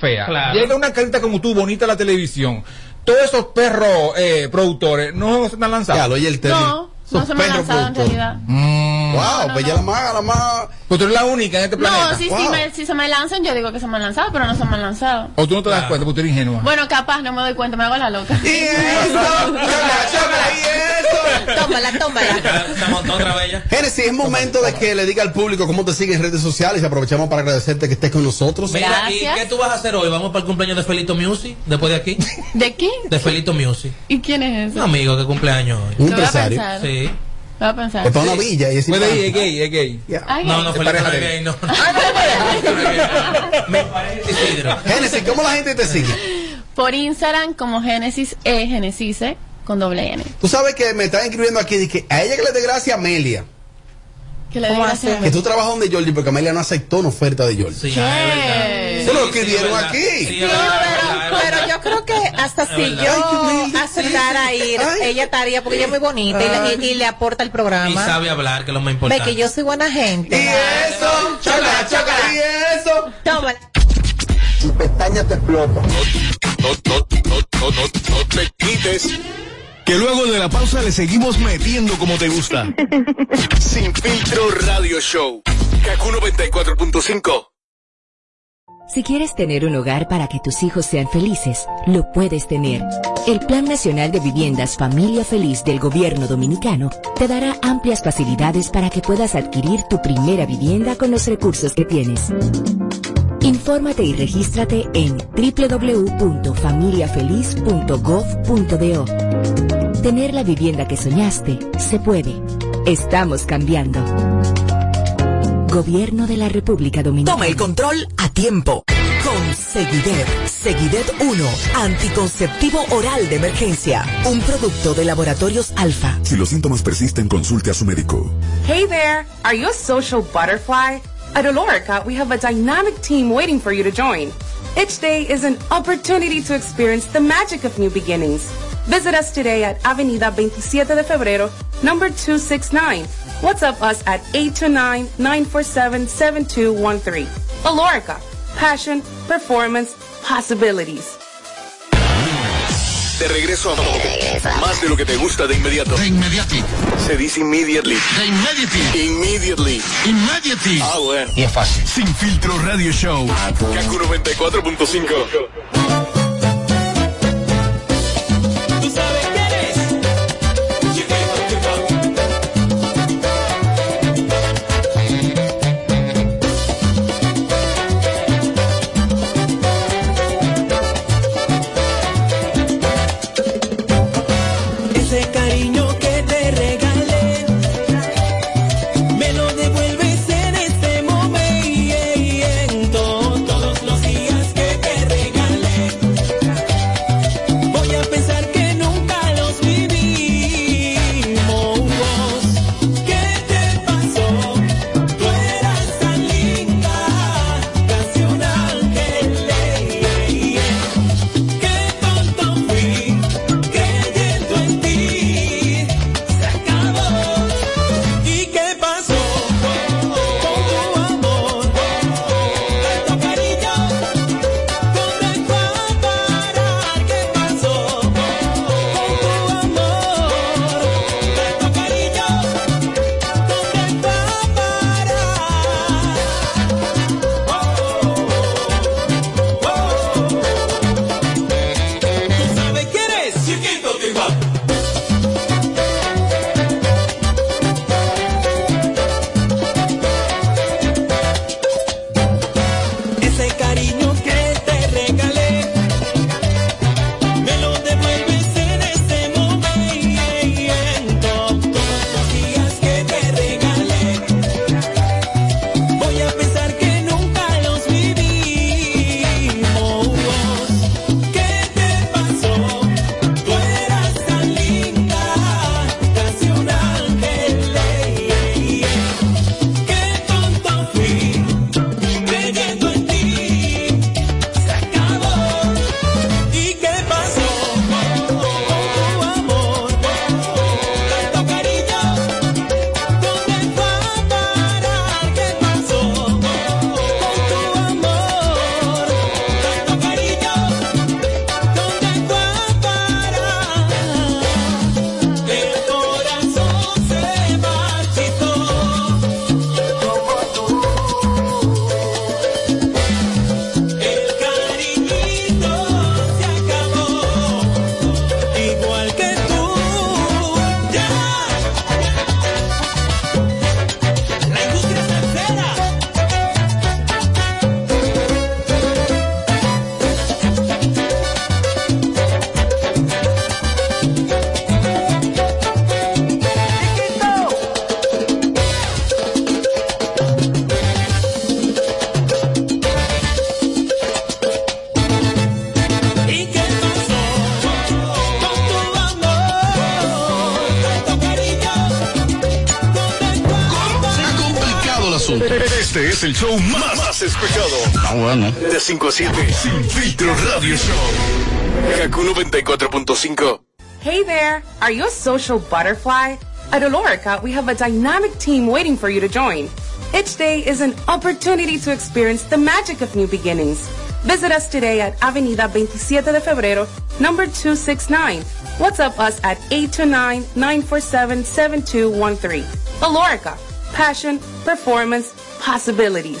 fea. Claro. Llega una carita como tú, bonita a la televisión. Todos esos perros eh, productores no se están lanzados. Ya, lo oye el. No, no se me ha perros lanzado en productores. realidad. Mm. Wow, pues ya la más, la más. Pues tú eres la única en este planeta. No, si, si, me, si se me lanzan, yo digo que se me han lanzado, pero no se me han lanzado. O tú no te das cuenta porque tú eres ingenua. Bueno, capaz, no me doy cuenta, me hago la loca. Y eso, y. Tómala, tómala. Estamos otra ya. Génesis, es momento de que le diga al público cómo te siguen en redes sociales y aprovechamos para agradecerte que estés con nosotros. Mira, ¿y Gracias. qué tú vas a hacer hoy? ¿Vamos para el cumpleaños de Felito Music? Después de aquí. ¿De quién? De Felito Music. ¿Y quién es Un eso? amigo que cumple años hoy. Un empresario. Sí. Lo voy a pensar. Es para una villa y es Puede ir, es gay, es gay. No, no, Felito pareja no es de- gay, no. Pareja Isidro. Génesis, ¿cómo la gente te sigue? Por Instagram como Génesis E, Génesis E, con doble N. Tú sabes que me están escribiendo aquí, que a ella que le dé gracia a Amelia. Que Que tú trabajas donde Jordi porque Amelia no aceptó una oferta de Jordi. Sí, ¿Qué? ah, es verdad. Se lo verdad. aquí. Sí, pero, yo creo que hasta si. Ay, qué yo aceptara a ir, Ay. ella estaría, porque ella es muy bonita y le, y- y le aporta el Y programa. sabe hablar, que es lo más Ve importante. que yo soy buena Y gente. eso, chócala, chócala, y eso. Tómala. Tu pestaña te explota. No, no, no, no, no, no te quites. Que luego de la pausa le seguimos metiendo como te gusta. Sin filtro radio show. Kaku 94.5. Si quieres tener un hogar para que tus hijos sean felices, lo puedes tener. El Plan Nacional de Viviendas Familia Feliz del Gobierno Dominicano te dará amplias facilidades para que puedas adquirir tu primera vivienda con los recursos que tienes. Infórmate y regístrate en www.familiafeliz.gov.do. Tener la vivienda que soñaste se puede. Estamos cambiando. Gobierno de la República Dominicana. Toma el control a tiempo. Con Seguidet. Seguidet 1. Anticonceptivo oral de emergencia. Un producto de laboratorios alfa. Si los síntomas persisten, consulte a su médico. Hey there! Are you a social butterfly? At Olorica, we have a dynamic team waiting for you to join. Each day is an opportunity to experience the magic of new beginnings. Visit us today at Avenida 27 de Febrero, number 269. WhatsApp us at 829-947-7213. Olorica, passion, performance, possibilities. De regreso a más de lo que te gusta de inmediato. De inmediati. Se dice immediately. De immediately. Immediately. Immediately. Ah, bueno. Y es fácil. Sin filtro radio show. Kaku 94.5. el show más, más escuchado. Ah, bueno. De 5 a 7. Sin filtro radio show. Kaku 94.5. Hey there! Are you a social butterfly? At Olorica, we have a dynamic team waiting for you to join. Each day is an opportunity to experience the magic of new beginnings. Visit us today at Avenida 27 de Febrero, number 269. WhatsApp us at 829-947-7213. Olorica, passion, performance, possibilities.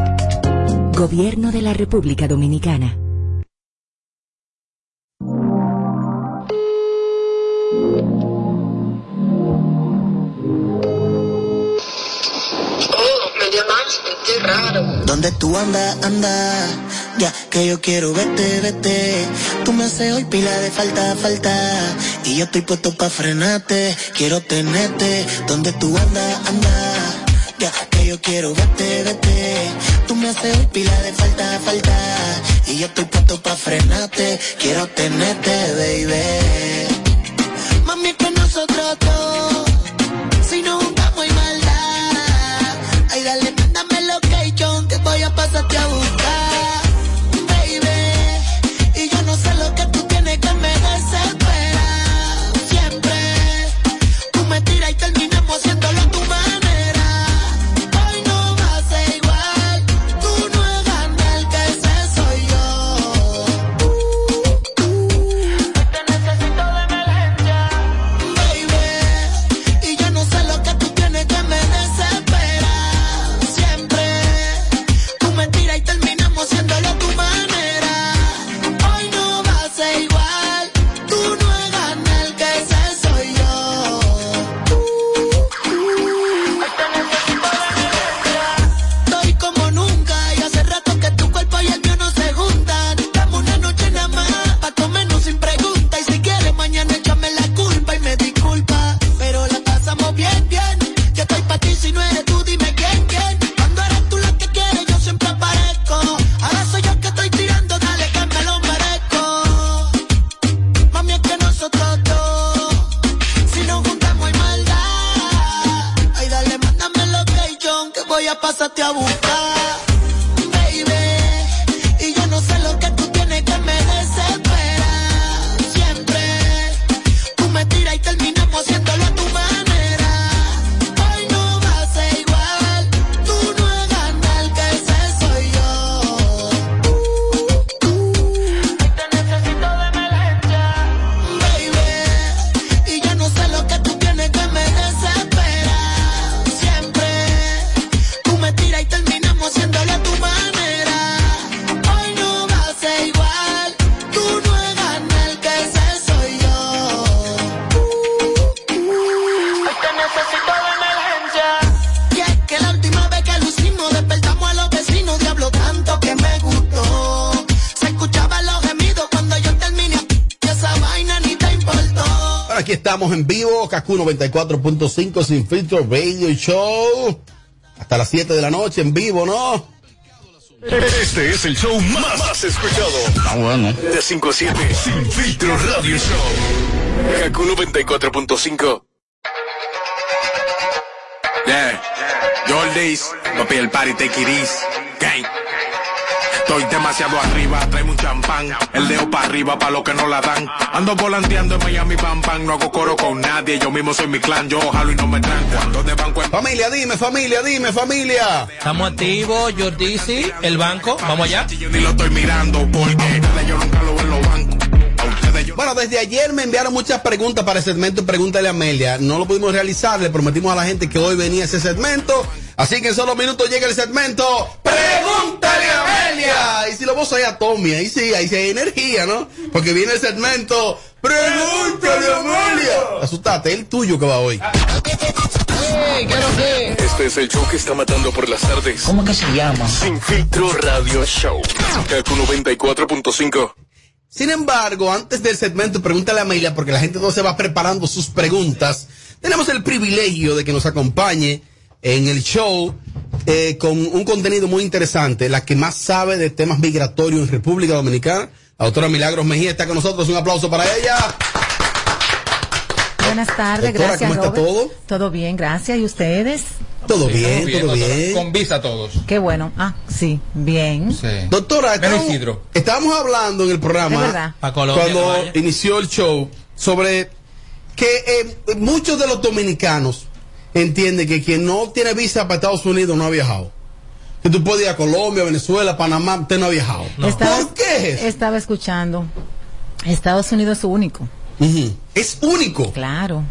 Gobierno de la República Dominicana. Oh, me llamaste, qué raro. Donde tú andas, anda, ya que yo quiero verte, vete. Tú me haces hoy pila de falta, falta. Y yo estoy puesto pa' frenarte, quiero tenerte. Donde tú andas, anda, ya que yo quiero verte, vete. Tú me haces pila de falta, falta. Y yo estoy puesto pa' frenarte, quiero tenerte, baby. Mami, que nosotros dos, si nos juntamos hay maldad. Ay, dale, mándame location que voy a pasarte a buscar, pasarte a buscar, 94.5 sin filtro radio show. Hasta las 7 de la noche en vivo, ¿no? Este es el show más, más escuchado. Ah, bueno. De 5 a 7. Sin filtro radio show. Kaku 94.5. Yeah. Yo all days, papi, el party, take it easy. Gang. Estoy demasiado arriba, tráeme un champán. El dedo para arriba para los que no la dan. Ando volanteando en Miami, pam, pam. No hago coro con nadie, yo mismo soy mi clan. Yo jalo y no me tranco. Ando de banco en Familia, dime, familia, dime, familia. Estamos activos, Jordisi, el banco. Vamos allá. Yo ni lo estoy mirando porque yo nunca lo veo en los bancos. Bueno, desde ayer me enviaron muchas preguntas para el segmento Pregúntale a Amelia. No lo pudimos realizar, le prometimos a la gente que hoy venía ese segmento. Así que en solo minutos llega el segmento Pregúntale a Amelia. Y si lo vos ahí a Tommy, ahí sí, ahí sí hay energía, ¿no? Porque viene el segmento Pregúntale a Amelia. Asustate, el tuyo que va hoy. Este es el show que está matando por las tardes. ¿Cómo que se llama? Sin filtro radio show. Kaku 94.5. Sin embargo, antes del segmento Pregúntale a Amelia, porque la gente no se va preparando sus preguntas, tenemos el privilegio de que nos acompañe en el show eh, con un contenido muy interesante, la que más sabe de temas migratorios en República Dominicana. La doctora Milagros Mejía está con nosotros. Un aplauso para ella. Buenas tardes, Doctora, gracias. ¿cómo está Robert. todo? Todo bien, gracias. ¿Y ustedes? Todo Sí, bien, estamos todo doctora. bien. Con visa todos. Qué bueno. Ah, sí, bien. Doctora, Menos estábamos, hablando en el programa verdad. Pa' Colombia, cuando inició el show sobre que eh, muchos de los dominicanos entienden que quien no tiene visa para Estados Unidos no ha viajado. Que tú puedes ir a Colombia, Venezuela, Panamá, usted no ha viajado. Estaba, ¿Por qué es eso? Estaba escuchando. Estados Unidos es único. Es único. Claro.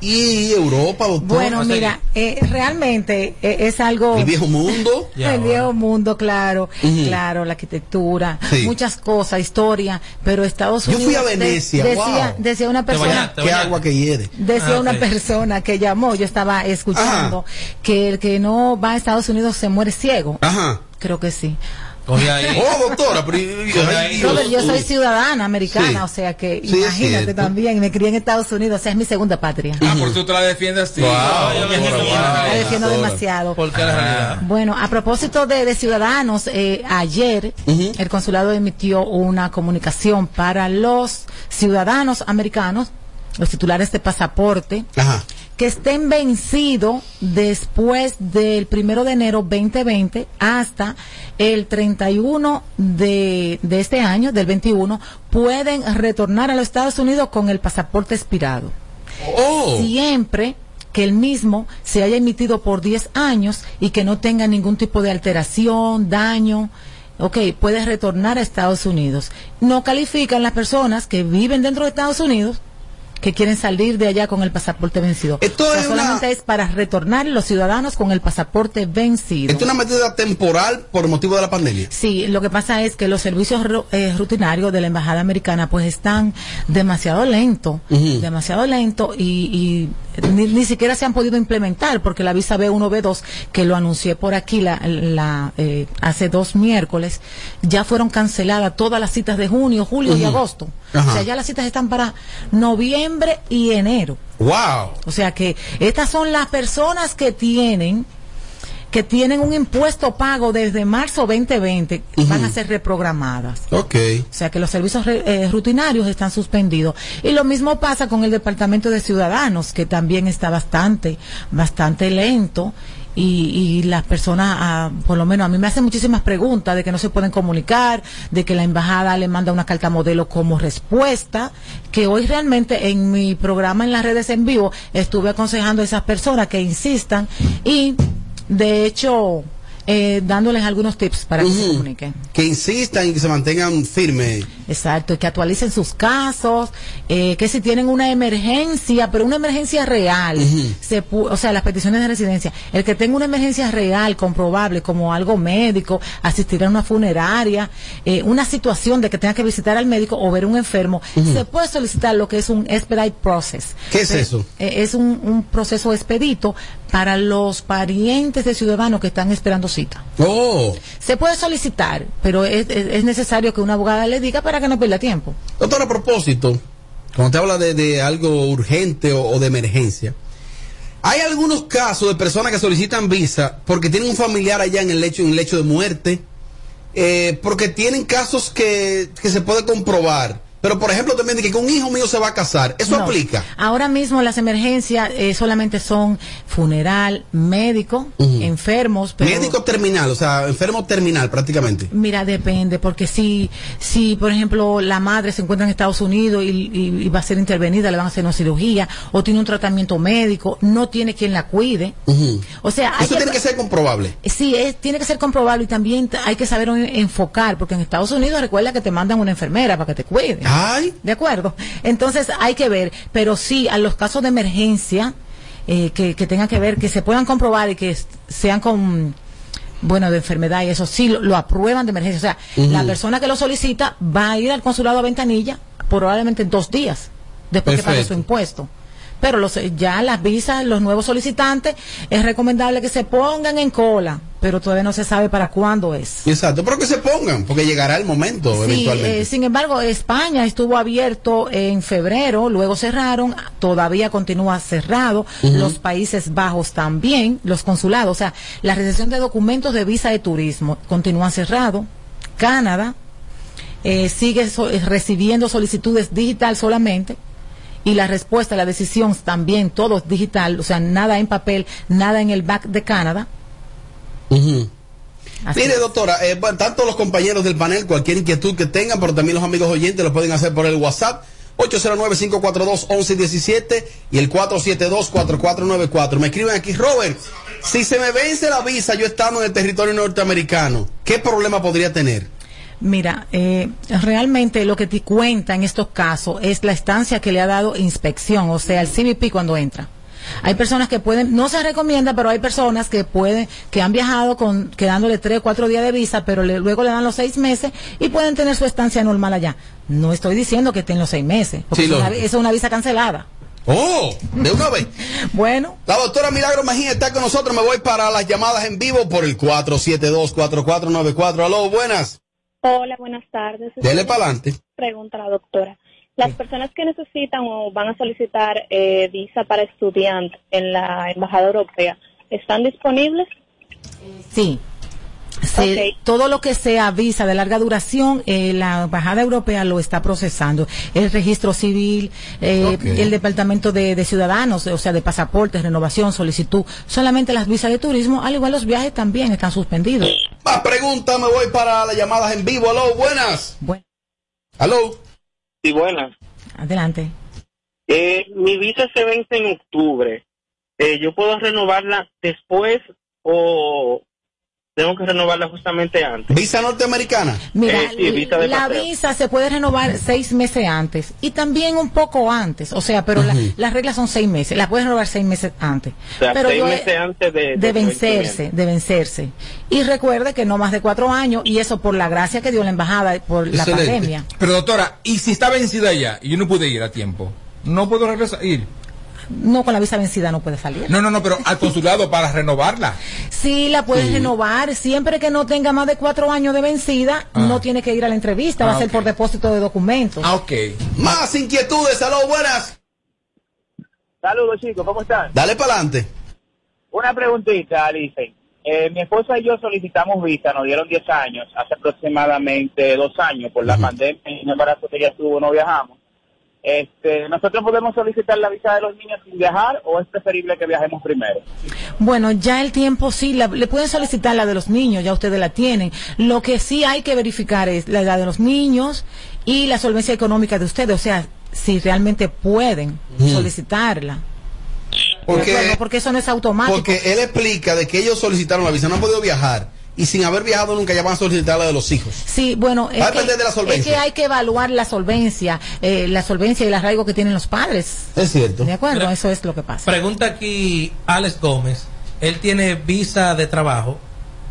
Y Europa, doctor. Bueno, mira, eh, realmente eh, es algo... El viejo mundo. Ya, el ahora. viejo mundo, claro, claro, la arquitectura, Sí. muchas cosas, historia, pero Estados Yo Unidos... fui a de- Venecia, decía, wow. decía una Te persona... bañaste, Qué agua que hiede. Decía Ah, una persona que llamó, yo estaba escuchando, que el que no va a Estados Unidos se muere ciego. Ajá. Creo que sí. Coge ahí. Oh, doctora, pero. Robert, yo soy ciudadana americana, Sí. o sea que Sí, imagínate también, me crié en Estados Unidos, o sea, es mi segunda patria. Ah, por eso tú la defiendes así. Wow, wow. La defiendo demasiado. Porque realidad. Bueno, a propósito de, de ciudadanos, eh, ayer el consulado emitió una comunicación para los ciudadanos americanos, los titulares de pasaporte, Ajá. Que estén vencidos después del primero de enero 2020 hasta el 31 de, de este año, del 21, pueden retornar a los Estados Unidos con el pasaporte expirado Oh. siempre que el mismo se haya emitido por 10 años y que no tenga ningún tipo de alteración, daño. Ok, puedes retornar a Estados Unidos. No califican las personas que viven dentro de Estados Unidos que quieren salir de allá con el pasaporte vencido. Esto O sea, es una- solamente es para retornar los ciudadanos con el pasaporte vencido. Esto es una medida temporal por motivo de la pandemia. Sí, lo que pasa es que los servicios eh, rutinarios de la embajada americana pues están demasiado lentos, Ujú. demasiado lentos y, y ni, ni siquiera se han podido implementar porque la visa B1, B2 que lo anuncié por aquí la, la, eh, hace dos miércoles ya fueron canceladas todas las citas de junio, julio y agosto. Ajá. O sea, ya las citas están para noviembre y enero. Wow. O sea que estas son las personas que tienen que tienen un impuesto pago desde marzo 2020 van a ser reprogramadas. Ok. O sea que los servicios re- eh, rutinarios están suspendidos. Y lo mismo pasa con el Departamento de Ciudadanos, que también está bastante, bastante lento. Y, y las personas, ah, por lo menos a mí me hacen muchísimas preguntas de que no se pueden comunicar, de que la embajada le manda una carta modelo como respuesta, que hoy realmente en mi programa en las redes en vivo estuve aconsejando a esas personas que insistan y de hecho eh, dándoles algunos tips para que se comuniquen. Que insistan y que se mantengan firmes. Exacto, y que actualicen sus casos, eh, que si tienen una emergencia, pero una emergencia real, se pu- o sea, las peticiones de residencia, el que tenga una emergencia real, comprobable, como algo médico, asistir a una funeraria, eh, una situación de que tenga que visitar al médico o ver un enfermo, se puede solicitar lo que es un expedite process. ¿Qué es eso? eh, es un, un proceso expedito para los parientes de ciudadanos que están esperando cita. Oh. Se puede solicitar, pero es, es- es necesario que una abogada le diga para que no pierda tiempo. Doctor, a propósito, cuando te habla de, de algo urgente o, o de emergencia, hay algunos casos de personas que solicitan visa porque tienen un familiar allá en el lecho, en el lecho de muerte, eh, porque tienen casos que, que se puede comprobar Pero, por ejemplo, también de que un hijo mío se va a casar, ¿eso No. aplica? Ahora mismo las emergencias eh, solamente son funeral, médico, enfermos. Pero, Médico terminal, o sea, enfermo terminal prácticamente. Mira, depende, porque si, si, por ejemplo, la madre se encuentra en Estados Unidos y, y- y va a ser intervenida, le van a hacer una cirugía, o tiene un tratamiento médico, no tiene quien la cuide. Ujú. O sea, hay Eso tiene que ser comprobable. Sí, es, tiene que ser comprobable y también hay que saber en- enfocar, porque en Estados Unidos recuerda que te mandan una enfermera para que te cuide. Ay. ¿De acuerdo? Entonces hay que ver, pero sí, a los casos de emergencia eh, que, que tengan que ver, que se puedan comprobar y que sean con, bueno, de enfermedad y eso sí, lo, lo aprueban de emergencia. O sea, la persona que lo solicita va a ir al consulado a Ventanilla probablemente en dos días después que pague Perfecto. su impuesto. Pero los, ya las visas, los nuevos solicitantes, es recomendable que se pongan en cola, pero todavía no se sabe para cuándo es. Exacto, pero que se pongan, porque llegará el momento Sí, eventualmente. eh, sin embargo, España estuvo abierto en febrero, luego cerraron, todavía continúa cerrado, los Países Bajos también, los consulados, o sea, la recepción de documentos de visa de turismo continúa cerrado, Canadá eh, sigue so- eh, recibiendo solicitudes digital solamente. Y la respuesta, la decisión también, todo es digital, o sea, nada en papel, nada en el back de Canadá. Mire, es. doctora, eh, tanto los compañeros del panel, cualquier inquietud que tengan, pero también los amigos oyentes lo pueden hacer por el WhatsApp. 809-542-1117 y el 472-4494. Me escriben aquí, Robert, si se me vence la visa yo estando en el territorio norteamericano, ¿qué problema podría tener? Mira, eh, realmente lo que te cuenta en estos casos es la estancia que le ha dado inspección, o sea, el CBP cuando entra. Hay personas que pueden, no se recomienda, pero hay personas que pueden, que han viajado con, quedándole tres, cuatro días de visa, pero le- luego le dan los seis meses y pueden tener su estancia normal allá. No estoy diciendo que estén los seis meses, porque Sí, es, una, es una visa cancelada. Oh, de una vez. Bueno. La doctora Milagro Mejía está con nosotros. Me voy para las llamadas en vivo por el 472-4494. Aló, buenas. Hola, buenas tardes. Dele para adelante. Pregunta a la doctora. Las personas que necesitan o van a solicitar eh, visa para estudiante en la Embajada Europea, ¿están disponibles? Sí. Se- Todo lo que sea visa de larga duración, eh, la Embajada Europea lo está procesando. El registro civil, eh, el Departamento de, de Ciudadanos, o sea, de pasaportes, renovación, solicitud. Solamente las visas de turismo, al igual los viajes también están suspendidos. Más preguntas, me voy para las llamadas en vivo. Aló, buenas. Bueno. Aló. Sí, buenas. Adelante. Eh, mi visa se vence en octubre. Eh, ¿Yo puedo renovarla después o tengo que renovarla justamente antes? ¿Visa norteamericana? Mira, Eh, sí, visa de la paseo. visa se puede renovar seis meses antes y también un poco antes, o sea, pero la- las reglas son seis meses, la puedes renovar seis meses antes. O sea, pero seis yo meses antes de, de de su vencerse, de vencerse. Y recuerde que no más de cuatro años, y eso por la gracia que dio la embajada por la pandemia. Pero doctora, ¿y si está vencida ya y yo no pude ir a tiempo? ¿No puedo regresar? Ir? No, con la visa vencida no puede salir. No, no, no, pero al consulado para renovarla. Sí, la puedes renovar, siempre que no tenga más de cuatro años de vencida, Ah. no tiene que ir a la entrevista, va Ah, a ser ok. por depósito de documentos. Ah, ok. Más inquietudes. Aló, buenas. Saludos chicos, ¿cómo están? Dale para adelante. Una preguntita, Alice. Eh, mi esposa y yo solicitamos visa, nos dieron 10 años, hace aproximadamente dos años, por la pandemia y un embarazo que ella tuvo, no viajamos. Este, ¿Nosotros podemos solicitar la visa de los niños sin viajar o es preferible que viajemos primero? Bueno, ya el tiempo sí, la- le pueden solicitar la de los niños, ya ustedes la tienen. Lo que sí hay que verificar es la edad de los niños y la solvencia económica de ustedes, o sea, si realmente pueden Mm. solicitarla. Porque- porque eso no es automático. Porque él explica de que ellos solicitaron la visa, no han podido viajar. Y sin haber viajado nunca ya van a solicitar la de los hijos. Sí, bueno, es Va a que, depender de la solvencia. es que hay que evaluar la solvencia, eh, la solvencia y el arraigo que tienen los padres. Es cierto. De acuerdo, Mira, eso es lo que pasa. Pregunta aquí Alex Gómez. Él tiene visa de trabajo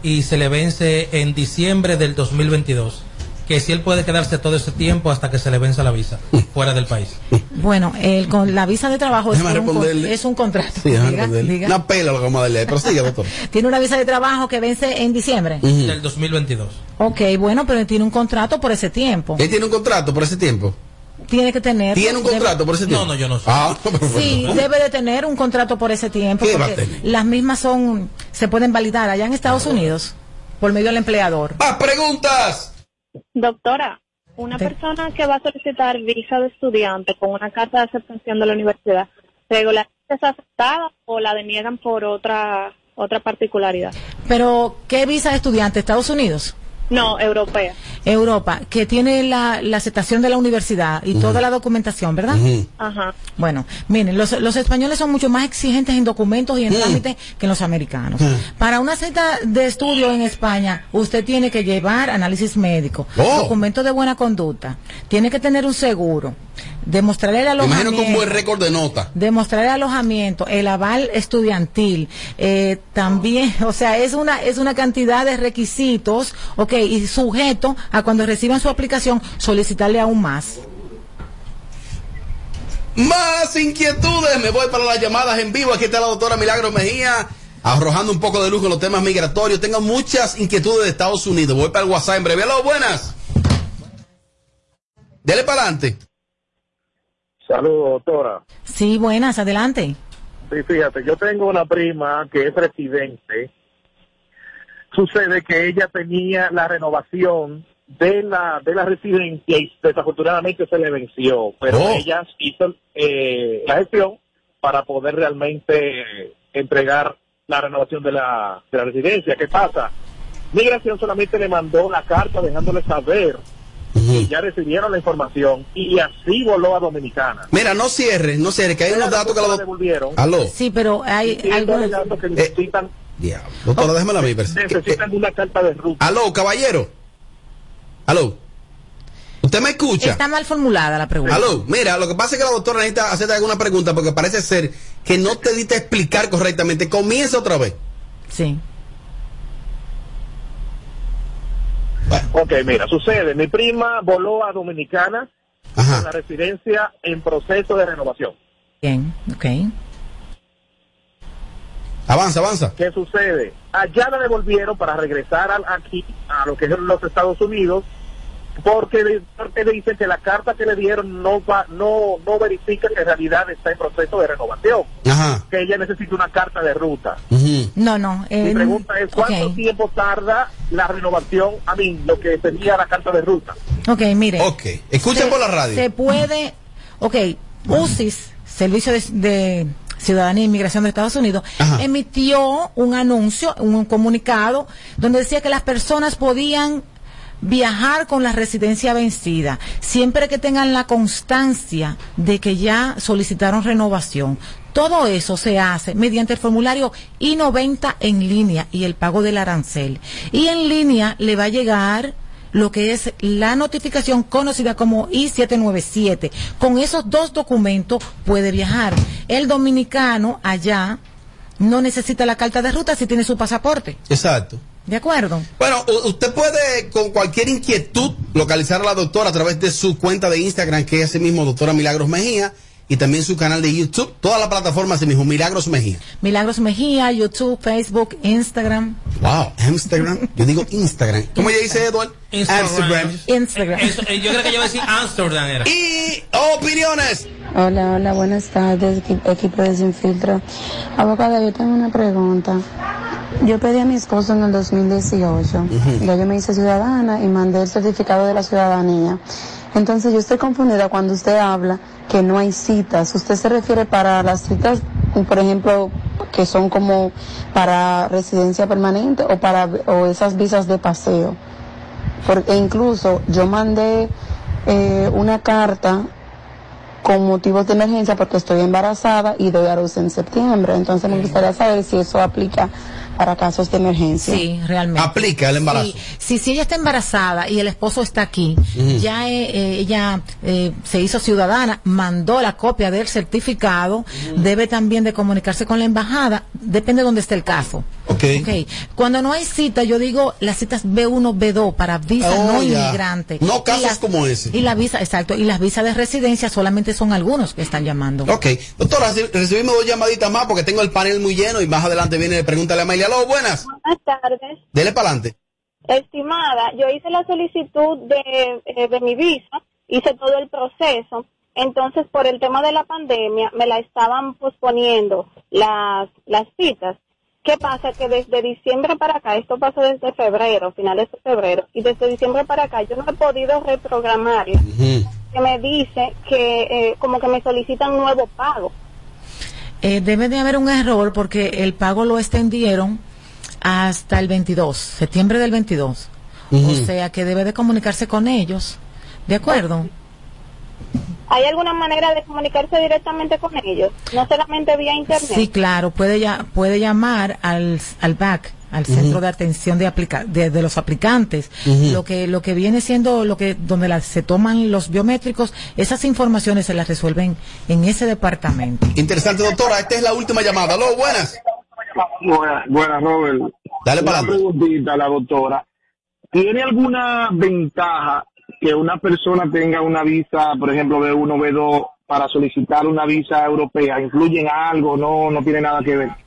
y se le vence en diciembre del 2022. Que si él puede quedarse todo ese tiempo hasta que se le venza la visa fuera del país. Bueno, el, con la visa de trabajo es, un, es un contrato. Sí, déjame Diga, responderle. diga. Una pela lo que vamos a darle. Pero siga, doctor. Tiene una visa de trabajo que vence en diciembre. Del 2022. Ok, bueno, pero tiene un contrato por ese tiempo. ¿Él tiene un contrato por ese tiempo? Tiene que tener. ¿Tiene un debe- contrato por ese tiempo? No, no, yo no sé. Ah, Sí, debe de tener un contrato por ese tiempo. ¿Qué va a porque tener? las mismas son, se pueden validar allá en Estados Unidos por medio del empleador. ¡Más preguntas! Doctora, Una persona que va a solicitar visa de estudiante con una carta de aceptación de la universidad, ¿regularmente es aceptada o la deniegan por otra otra particularidad? Pero, ¿qué visa de estudiante? ¿Estados Unidos? No, europea. Europa, que tiene la, la aceptación de la universidad y toda la documentación, ¿verdad? Ajá. Bueno, miren, los, los españoles son mucho más exigentes en documentos y en trámites que los americanos. Para una cita de estudio en España, usted tiene que llevar análisis médico, Oh. documentos de buena conducta, tiene que tener un seguro, demostrarle el Me imagino alojamiento. que un buen récord de nota. demostrar el alojamiento, el aval estudiantil, eh, también, o sea, es una es una cantidad de requisitos, ok, y sujeto a cuando reciban su aplicación solicitarle aún más. Más inquietudes. Me voy para las llamadas en vivo. Aquí está la doctora Milagro Mejía. Arrojando un poco de luz en los temas migratorios. Tengo muchas inquietudes de Estados Unidos. Voy para el WhatsApp en breve. Hola, buenas. Dele para adelante. Saludos, doctora. Sí, buenas, adelante. Sí, fíjate, yo tengo una prima que es residente. Sucede que ella tenía la renovación de la de la residencia y desafortunadamente se le venció, pero Oh. ella hizo eh, la gestión para poder realmente entregar la renovación de la, de la residencia. ¿Qué pasa? Migración solamente le mandó la carta dejándole saber que ya recibieron la información y así voló a Dominicana. Mira, no cierre, no cierre, que hay unos datos que la doctora. devolvieron. Aló. Sí, pero hay Y algunos... alegando que necesitan, Diablo. Doctora, déjame a mí. pero- necesitan una carta de ruta. Aló, caballero. Aló. ¿Usted me escucha? Está mal formulada la pregunta. Aló, mira, lo que pasa es que la doctora necesita hacerte alguna pregunta porque parece ser que no te diste a explicar correctamente. Comienza otra vez. Sí. Ok, mira, sucede, mi prima voló a Dominicana con la residencia en proceso de renovación. Bien, ok. Avanza, avanza. ¿Qué sucede? Allá la devolvieron para regresar al- aquí, a lo que es los Estados Unidos, porque, porque le dicen que la carta que le dieron no va, no, no verifica que en realidad está en proceso de renovación, Ajá. que ella necesita una carta de ruta. No, no. Mi eh, pregunta es, ¿cuánto tiempo tarda la renovación, a mí, lo que sería la carta de ruta? Ok, mire. Ok, escuchen Se- por la radio. Se puede, ok, UCIS, Servicio de, de Ciudadanía e Inmigración de Estados Unidos, emitió un anuncio, un comunicado, donde decía que las personas podían viajar con la residencia vencida, siempre que tengan la constancia de que ya solicitaron renovación. Todo eso se hace mediante el formulario I-90 en línea y el pago del arancel. Y en línea le va a llegar lo que es la notificación conocida como I-797. Con esos dos documentos puede viajar. El dominicano allá no necesita la carta de ruta si tiene su pasaporte. Exacto. ¿De acuerdo? Bueno, usted puede con cualquier inquietud localizar a la doctora a través de su cuenta de Instagram, que es así mismo doctora Milagros Mejía, y también su canal de YouTube, toda la plataforma así mismo, Milagros Mejía. Milagros Mejía, YouTube, Facebook, Instagram. Wow, Instagram, yo digo Instagram. ¿Cómo ella dice, Eduardo? Instagram. Instagram. Eso, eh, yo creo que yo iba a decir Amsterdam era. Y opiniones. Hola, hola, buenas tardes, equi- equipo de Sin Filtro. Abogada, yo tengo una pregunta. Yo pedí a mi esposo en el 2018. Ya yo me hice ciudadana y mandé el certificado de la ciudadanía. Entonces yo estoy confundida cuando usted habla que no hay citas. ¿Usted se refiere para las citas, por ejemplo, que son como para residencia permanente o para o esas visas de paseo? Porque incluso yo mandé eh, una carta con motivos de emergencia porque estoy embarazada y doy a luz en septiembre. Entonces me gustaría saber si eso aplica para casos de emergencia. Sí, realmente. Aplica el embarazo. Sí, sí, si ella está embarazada y el esposo está aquí, ya eh, eh, ella eh, se hizo ciudadana, mandó la copia del certificado, debe también de comunicarse con la embajada, depende de dónde esté el caso. Ok. Ok. Cuando no hay cita, yo digo las citas B1, B2 para visa Oh, no ya. inmigrante. No casos las- como ese. Y la visa, exacto, y las visas de residencia solamente son algunos que están llamando. Ok, doctora, reci- recibimos dos llamaditas más porque tengo el panel muy lleno y más adelante viene Pregúntale a Amelia. Aló, buenas. Buenas tardes. Dele para adelante. Estimada, yo hice la solicitud de, eh, de mi visa, hice todo el proceso. Entonces, por el tema de la pandemia, me la estaban posponiendo las, las citas. ¿Qué pasa? Que desde diciembre para acá, esto pasó desde febrero, finales de febrero, y desde diciembre para acá yo no he podido reprogramarla. Que me dice que eh, como que me solicitan un nuevo pago. Eh, debe de haber un error porque el pago lo extendieron hasta el 22, septiembre del 22. Ujú. O sea que debe de comunicarse con ellos. ¿De acuerdo? ¿Hay alguna manera de comunicarse directamente con ellos? No solamente vía internet. Sí, claro, puede, ya, puede llamar al, al BAC, al. Centro de Atención de, aplica- de, de los Aplicantes. Lo que lo que viene siendo, lo que donde la- se toman los biométricos, esas informaciones se las resuelven en ese departamento. Interesante, doctora. Esta es la última llamada. Aló, buenas. Buenas, buenas, Robert. Dale para Una preguntita a la doctora. ¿Tiene alguna ventaja que una persona tenga una visa, por ejemplo, B1, B2, para solicitar una visa europea? ¿Influye algo? No, no tiene nada que ver.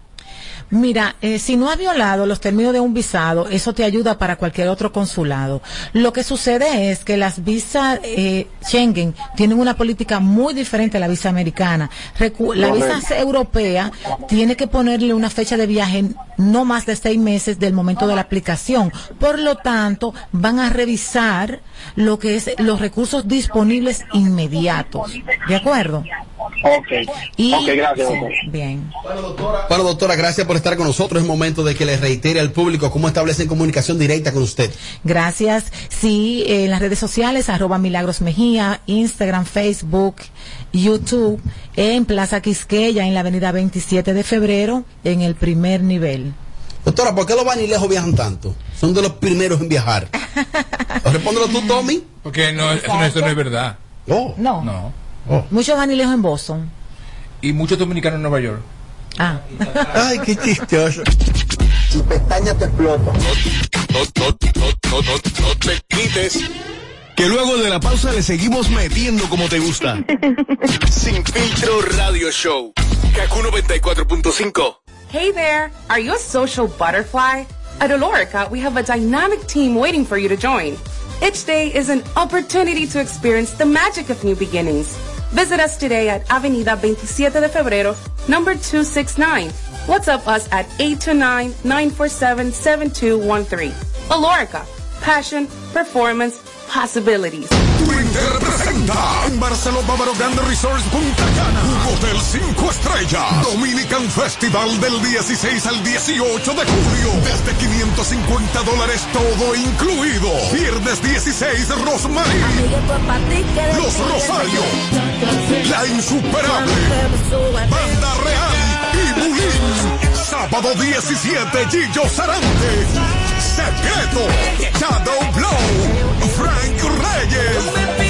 Mira, eh, si no ha violado los términos de un visado, eso te ayuda para cualquier otro consulado. Lo que sucede es que las visas eh, Schengen tienen una política muy diferente a la visa americana. Recu- la visa europea tiene que ponerle una fecha de viaje no más de seis meses del momento de la aplicación. Por lo tanto, van a revisar lo que es los recursos disponibles inmediatos. ¿De acuerdo? Ok. Y, ok, gracias, sí, bien. Bueno, doctora, gracias por estar con nosotros. Es momento de que le reitere al público cómo establecen comunicación directa con usted. Gracias. Sí, eh, en las redes sociales, arroba Milagros Mejía, Instagram, Facebook, YouTube, en Plaza Quisqueya, en la avenida 27 de febrero, en el primer nivel. Doctora, ¿por qué los vanilejos viajan tanto? Son de los primeros en viajar. Respóndelo tú, Tommy. Porque no, eso, no, eso no es verdad. Oh. No. No. Muchos vanilejos en Boston. Y muchos dominicanos en Nueva York. Ah. Ay, qué chistoso. Tu pestaña te explota. No, no, no, no, no, no te quites. Que luego de la pausa le seguimos metiendo como te gusta. Sin filtro radio show. Kaku 94.5. Hey there! Are you a social butterfly? At Olorica, we have a dynamic team waiting for you to join. Each day is an opportunity to experience the magic of new beginnings. Visit us today at Avenida 27 de Febrero, number 269. WhatsApp us at 829-947-7213. Olorica, passion, performance, possibilities. Twitter presenta en Barcelona Bávaro Grande Resorts Punta Cana. Un hotel 5 estrellas. Dominican Festival del 16 al 18 de julio. Desde 550 dólares todo incluido. Viernes 16 Rosmarie. Los Rosario. La Insuperable. Banda Real y Bulín. Sábado 17 Gillo Sarante. Secreto. Shadow Blow Frank Reyes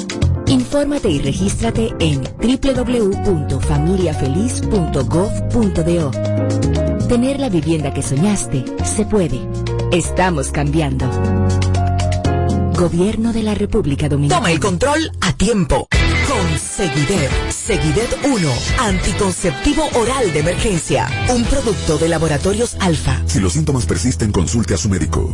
Infórmate y regístrate en www.familiafeliz.gov.do. Tener la vivienda que soñaste se puede. Estamos cambiando. Gobierno de la República Dominicana. Toma el control a tiempo. Con Seguidet. Seguidet 1. Anticonceptivo oral de emergencia. Un producto de laboratorios alfa. Si los síntomas persisten, consulte a su médico.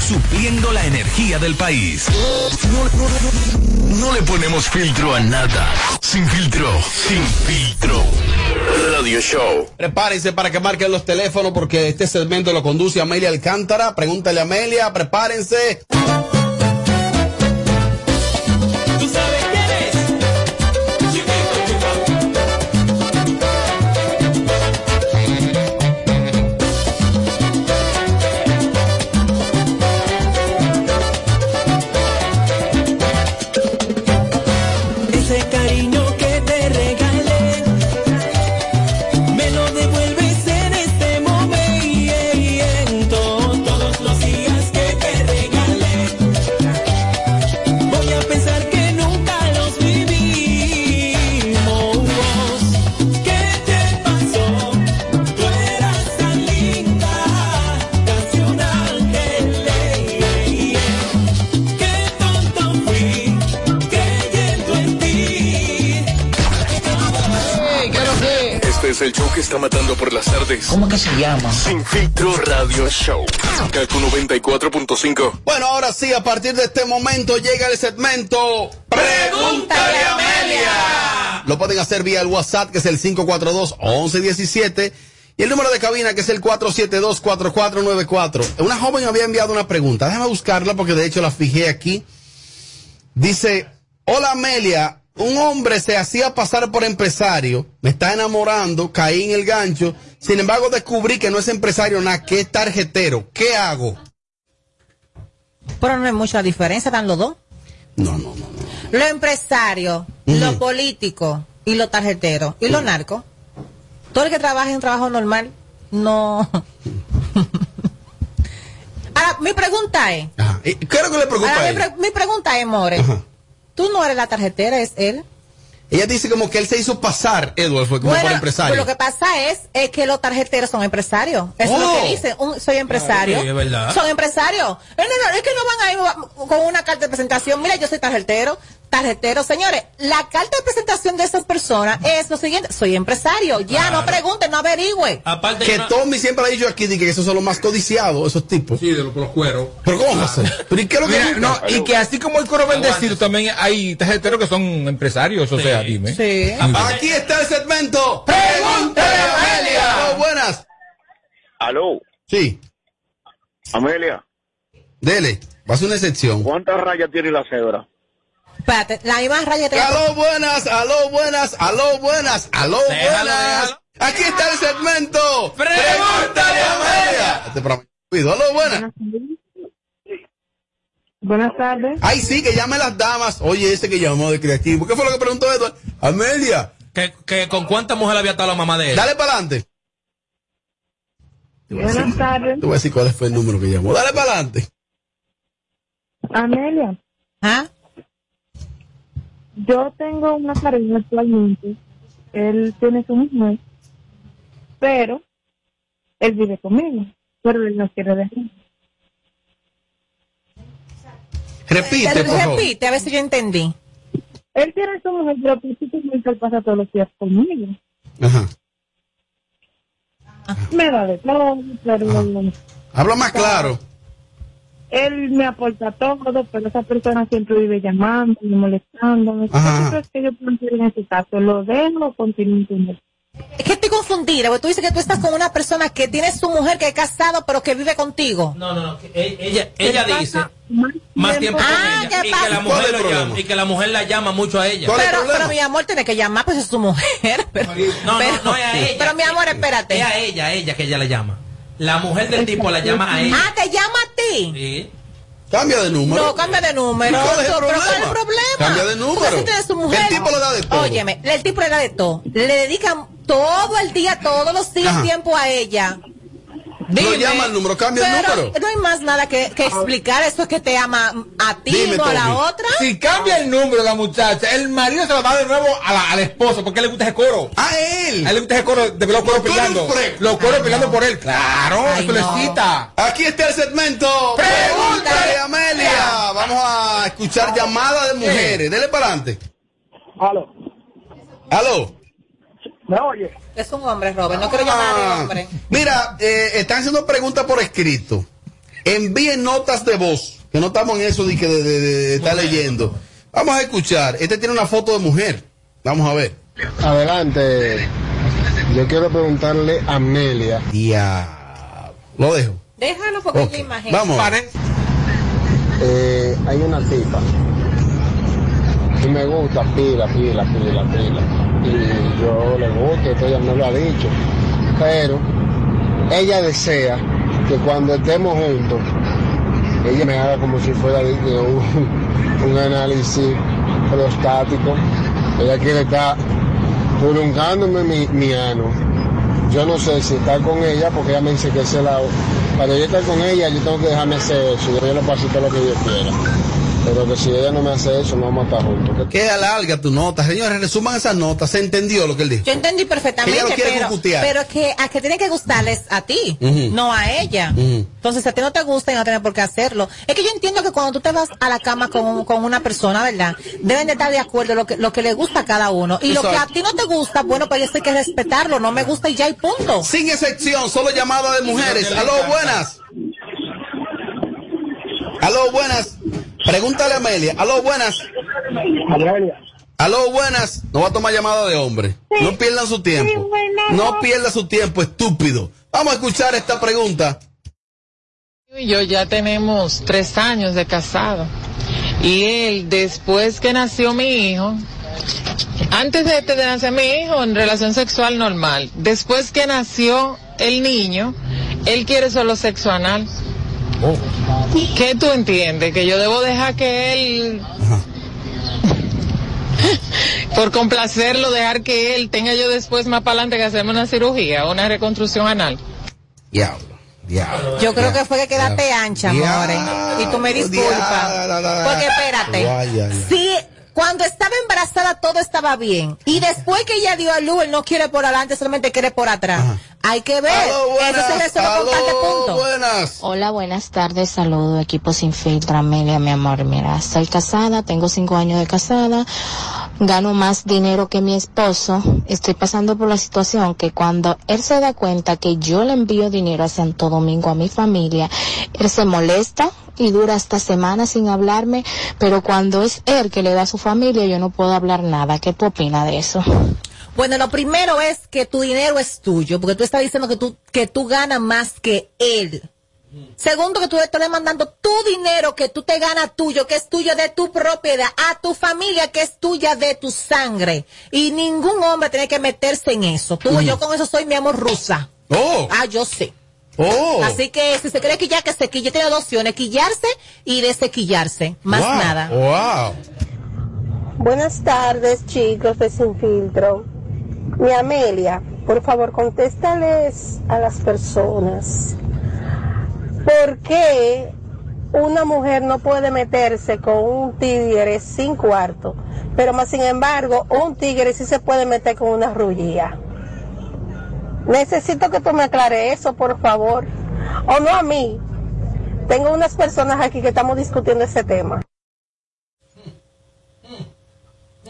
Supliendo la energía del país. No, no, le ponemos filtro a nada. Sin filtro, sin filtro. Radio Show. Prepárense para que marquen los teléfonos porque este segmento lo conduce Amelia Alcántara. Pregúntale a Amelia, prepárense. Que está matando por las tardes. ¿Cómo que se llama? Sin filtro radio show. Kaku 94.5. Bueno, ahora sí, a partir de este momento llega el segmento Pregúntale a Amelia. Lo pueden hacer vía el WhatsApp, que es el 542-1117. Y el número de cabina, que es el 472-4494. Una joven había enviado una pregunta. Déjame buscarla porque de hecho la fijé aquí. Dice, hola Amelia, un hombre se hacía pasar por empresario, me está enamorando, caí en el gancho, sin embargo descubrí que no es empresario nada, que es tarjetero. ¿Qué hago? Pero no hay mucha diferencia, están los dos. No, no, no. Los empresarios, los políticos y los tarjeteros y los narcos. Todo el que trabaja en un trabajo normal, no. Ahora, mi pregunta es. ¿Qué es lo que le preocupa ahora, mi, pre- mi pregunta es, More. Tú no eres la tarjetera, es él. Ella dice como que él se hizo pasar, Edward, fue como por Bueno, empresario. pues lo que pasa es, es que los tarjeteros son empresarios. Eso es lo Oh. que dicen. Un- soy empresario. Sí, es verdad. Son empresarios. Eh, no, no, es que no van ahí va- con una carta de presentación. Mira, yo soy tarjetero. Tarjetero, señores, la carta de presentación de esas personas es lo siguiente. Soy empresario. Ya, no pregunten, no averigüen. Aparte que Tommy siempre ha dicho aquí de que esos son los más codiciados, esos tipos. Sí, de los, los cueros. Pero ¿cómo? ¿Pero y qué es lo que Mira, no, y que así como el coro bendecido, también hay tarjeteros que son empresarios, o sea, dime. Sí. Aquí está el segmento. Pregúntale a Amelia. Buenas. Aló. Sí. Amelia. Dele, va a ser una excepción. ¿Cuántas rayas tiene la cebra? Espérate, la misma raya te Aló, buenas, aló, buenas, aló, buenas, aló, Déjalo, buenas. déjalo. Aquí está el segmento. Pregúntale a Amelia. Este programa es cuido. Aló, buenas. Buenas tardes. Ay, sí, que llamen las damas. Oye, ese que llamó de creativo. ¿Qué fue lo que preguntó Edward? Amelia. Que, que con cuántas mujeres había estado la mamá de él. Dale para adelante. Buenas tardes. Te voy a decir cuál fue el número que llamó. Dale para adelante. Amelia. ¿Ah? Yo tengo una pareja actualmente. Él tiene su mujer. Pero él vive conmigo. Pero él no quiere dejar. Repite, Te- por favor. repite, a ver si yo entendí. Él tiene su mujer, pero principalmente él pasa todos los días conmigo. Ajá. Me da de todo, pero Habla más claro. Él me aporta todo, pero esa persona siempre vive llamando y molestando. Ajá. ¿Qué crees que yo puedo hacer en ese caso? ¿Lo dejo o continúo con él? Es que estoy confundida, porque tú dices que tú estás con una persona que tiene su mujer que es casado, pero que vive contigo. No, no, no. que ella, ella ¿Qué dice más tiempo con Ah, ella. ¿qué Y que, la ¿Cuál mujer es lo llama, y que la mujer la llama mucho a ella. ¿Cuál es el Pero, pero mi amor tiene que llamar, pues es su mujer. Pero, No, pero, no, no es a ella. pero mi amor, espérate. Es a ella, a ella que ella le llama. La mujer del tipo la llama a ella. Ah, te llama a ti. Sí. Cambia de número. No, cambia de número. ¿Y cuál es el No, pero ¿cuál es el problema? problema? Cambia de número. Tiene su mujer. El tipo le da de todo. Óyeme, el tipo le da de todo. Le dedican todo el día, todos los días Ajá. tiempo a ella. No llama el número, cambia el número. no hay más nada que, que explicar. Eso es que te ama a ti, Dime, no a la Tommy. otra. Si cambia el número la muchacha, el marido se lo da de nuevo a la, al esposo porque le gusta ese coro. A él. A él le gusta ese coro de los coros freco. Los coros peleando por él. Claro, Ay, eso le no. cita. Aquí está el segmento. Pregúntale Amelia. Vamos a escuchar llamadas de mujeres. Dele para adelante. Aló. Aló. ¿Me oye? Es un hombre, Robert. No quiero llamar Ah, a hombre. Mira, eh, están haciendo preguntas por escrito. Envíen notas de voz, que no estamos en eso de, que de, de- de estar leyendo. Vamos a escuchar. Este tiene una foto de mujer. Vamos a ver. Adelante. Yo quiero preguntarle a Amelia. Ya. Lo dejo. Déjalo porque es la imagen. Vamos. Eh, hay una tipa. Y me gusta pila, pila, pila, pila. Y yo le gusta, esto ella me lo ha dicho. Pero ella desea que cuando estemos juntos, ella me haga como si fuera un, un análisis prostático. Ella quiere estar prolongándome mi, mi ano. Yo no sé si estar con ella, porque ella me dice que ese lado. Para yo estar con ella, yo tengo que dejarme hacer eso. Yo le hacer todo lo que yo quiera. Pero que si ella no me hace eso, no vamos a estar juntos. Que alarga tu nota. Señores, resuman esas notas. ¿Se entendió lo que él dijo? Yo entendí perfectamente, Ella lo quiere pero, pero que a que tiene que gustarles a ti, no a ella. Entonces, si a ti no te gusta y no tienes por qué hacerlo. Es que yo entiendo que cuando tú te vas a la cama con, con una persona, ¿verdad? Deben de estar de acuerdo lo que, lo que le gusta a cada uno. Y lo que a ti no te gusta, bueno, pues eso hay que respetarlo. No me gusta y ya y punto. Sin excepción, solo llamada de mujeres. Aló, buenas. Aló, buenas. Pregúntale a Amelia. Aló, buenas. Aló, buenas. No va a tomar llamada de hombre. No pierdan su tiempo. No pierda su tiempo, estúpido. Vamos a escuchar esta pregunta. y yo ya tenemos tres años de casado. Y él, después que nació mi hijo, antes de, de nacer mi hijo, en relación sexual normal. Después que nació el niño, él quiere solo sexo anal. ¿Qué tú entiendes? Que yo debo dejar que él, por complacerlo, dejar que él tenga yo después más para adelante que hacerme una cirugía, una reconstrucción anal. Diablo, diablo. Yo creo que fue que quedaste ancha, amores. Y tú me disculpas. Porque espérate. Ay, ay, ay. Si cuando estaba embarazada todo estaba bien. Y después que ella dio a luz, él no quiere por adelante, solamente quiere por atrás. Hay que ver. Eso se resuelve con punto. Hola, buenas tardes, saludo equipo sin filtro, Amelia, mi amor. Mira, estoy casada, tengo cinco años de casada, gano más dinero que mi esposo. Estoy pasando por la situación que cuando él se da cuenta que yo le envío dinero a Santo Domingo a mi familia, él se molesta y dura hasta semanas sin hablarme, pero cuando es él que le da a su familia, yo no puedo hablar nada. ¿Qué tú opinas de eso? Bueno, lo primero es que tu dinero es tuyo, porque tú estás diciendo que tú, que tú ganas más que él. Segundo, que tú le estás demandando tu dinero que tú te ganas tuyo, que es tuyo de tu propiedad, a tu familia que es tuya de tu sangre. Y ningún hombre tiene que meterse en eso. Tú, Mm. yo con eso soy mi amor rusa. Oh. Ah, yo sé. Oh. Así que si se cree quillar, que se quille. Tiene dos opciones, quillarse y desequillarse. Más Wow, nada. Wow. Buenas tardes, chicos de Sin Filtro. Mi Amelia, por favor, contéstales a las personas. ¿Por qué una mujer no puede meterse con un tigre sin cuarto? Pero más sin embargo, un tigre sí se puede meter con una rullía. Necesito que tú me aclares eso, por favor. O no a mí. Tengo unas personas aquí que estamos discutiendo ese tema.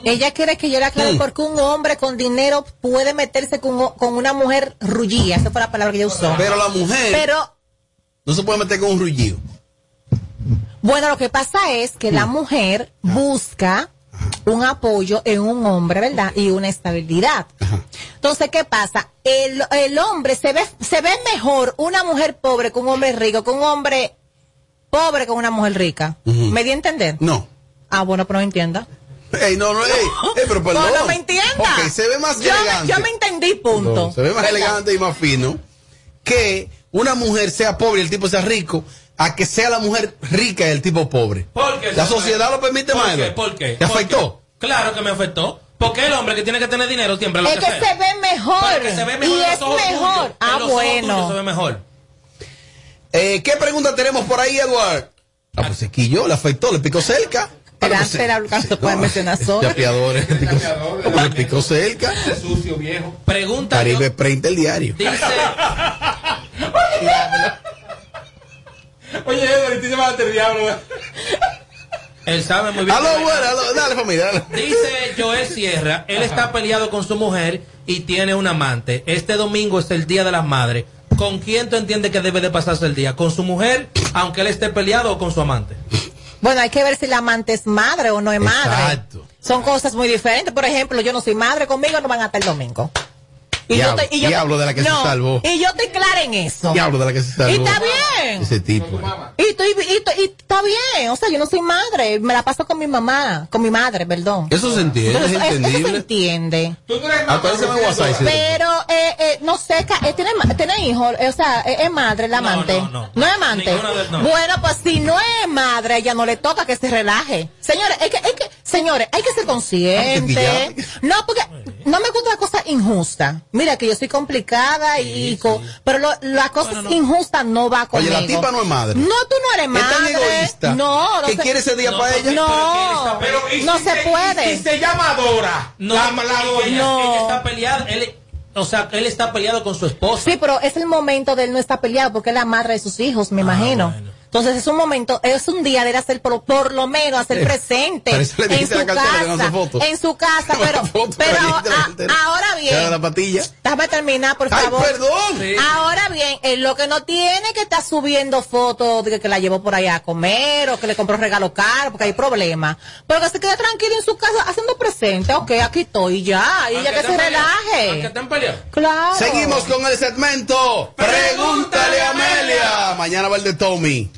Ella quiere que yo le aclare Mm. por qué un hombre con dinero puede meterse con, con una mujer rullía. Esa fue la palabra que ella usó. Pero la mujer Pero, no se puede meter con un rullido. bueno, lo que pasa es que Mm. la mujer busca un apoyo en un hombre, ¿verdad? Y una estabilidad. Entonces, ¿qué pasa? El, el hombre se ve, se ve mejor una mujer pobre con un hombre rico, con un hombre pobre con una mujer rica. Ujú. ¿Me di a entender? No. Ah, bueno, pero no entienda. Ey, no, no, ey, ey, pero perdón. No, no me entienda. Ok, se ve más yo, me- elegante. yo me entendí, punto. No, se ve más ¿Verdad? elegante y más fino que una mujer sea pobre y el tipo sea rico a que sea la mujer rica y el tipo pobre. ¿Por qué? La sociedad lo permite ¿Por más. qué? Eduardo. ¿Por qué? ¿Te ¿Por afectó? qué? Claro que me afectó. Porque el hombre que tiene que tener dinero siempre lo Es que que se ve mejor. Porque se ve mejor y es mejor. tuyos. En Ah, bueno. se ve mejor. Eh, ¿Qué pregunta tenemos por ahí, Eduardo? Ah, pues se quilló, le afectó, le picó cerca. Era antes era no se puede mencionar solo. Chapeadores, picó, como picó cerca. Sucio viejo. Pregunta Caribe Print el diario. Oye, Edward, te llamaste el diablo. Él sabe muy bien. Aló, bueno, aló, dale familia, dale. Dice Joel Sierra, él está peleado con su mujer y tiene un amante. Este domingo es el Día de las Madres. ¿Con quién tú entiendes que debe de pasarse el día? ¿Con su mujer, aunque él esté peleado, o con su amante? Bueno, hay que ver si la amante es madre o no es madre. Exacto. Son cosas muy diferentes. Por ejemplo, yo no soy madre, conmigo no van hasta el domingo. Diablo, estoy- yo diablo de la que se salvó. Y yo estoy clara en eso. Diablo de la que se salvó. Y está bien. Ese tipo. Y, estoy, y, estoy- y está bien. O sea, yo no soy madre. Me la paso con mi mamá. Con mi madre, perdón. Eso se entiende, es eso- eso se entiende. Actualízame WhatsApp. sí. Pero, eh, eh, no sé, eh, tiene, tiene hijos, eh, o sea, eh, es madre la amante. no, no. es amante. Bueno, pues si no es madre, ella no le toca que se relaje. Señores, es que, es que Señores, hay que ser consciente. No, porque no me gusta la cosa injusta. Mira que yo soy complicada y, co- pero lo- la cosa injusta no va Oye, conmigo. la tipa no es madre. No, tú no eres Es tan madre. egoísta No, no que se- quiere ese día no, para ella. No, Pero, ¿y no si se puede. y si se llama Dora. No, la, la doña. ella está peleada, él, o sea, él está peleado con su esposa. Sí, pero es el momento de él no estar peleado porque es la madre de sus hijos, Ah, me imagino. Entonces es un momento, es un día de él hacer por, por lo menos hacer Eh, presente le en su casa, fotos. en su casa, pero, pero a ahora bien, la patilla. déjame terminar, por Ay, favor. perdón. Sí. Ahora bien, él lo que no tiene que estar subiendo fotos de que, que la llevó por allá a comer o que le compró regalo caro, porque hay problemas. Pero que se quede tranquilo en su casa haciendo presente, ok, aquí estoy ya, y ya que se relaje. Claro. Seguimos con el segmento Pregúntale a Amelia. Mañana va el de Tommy.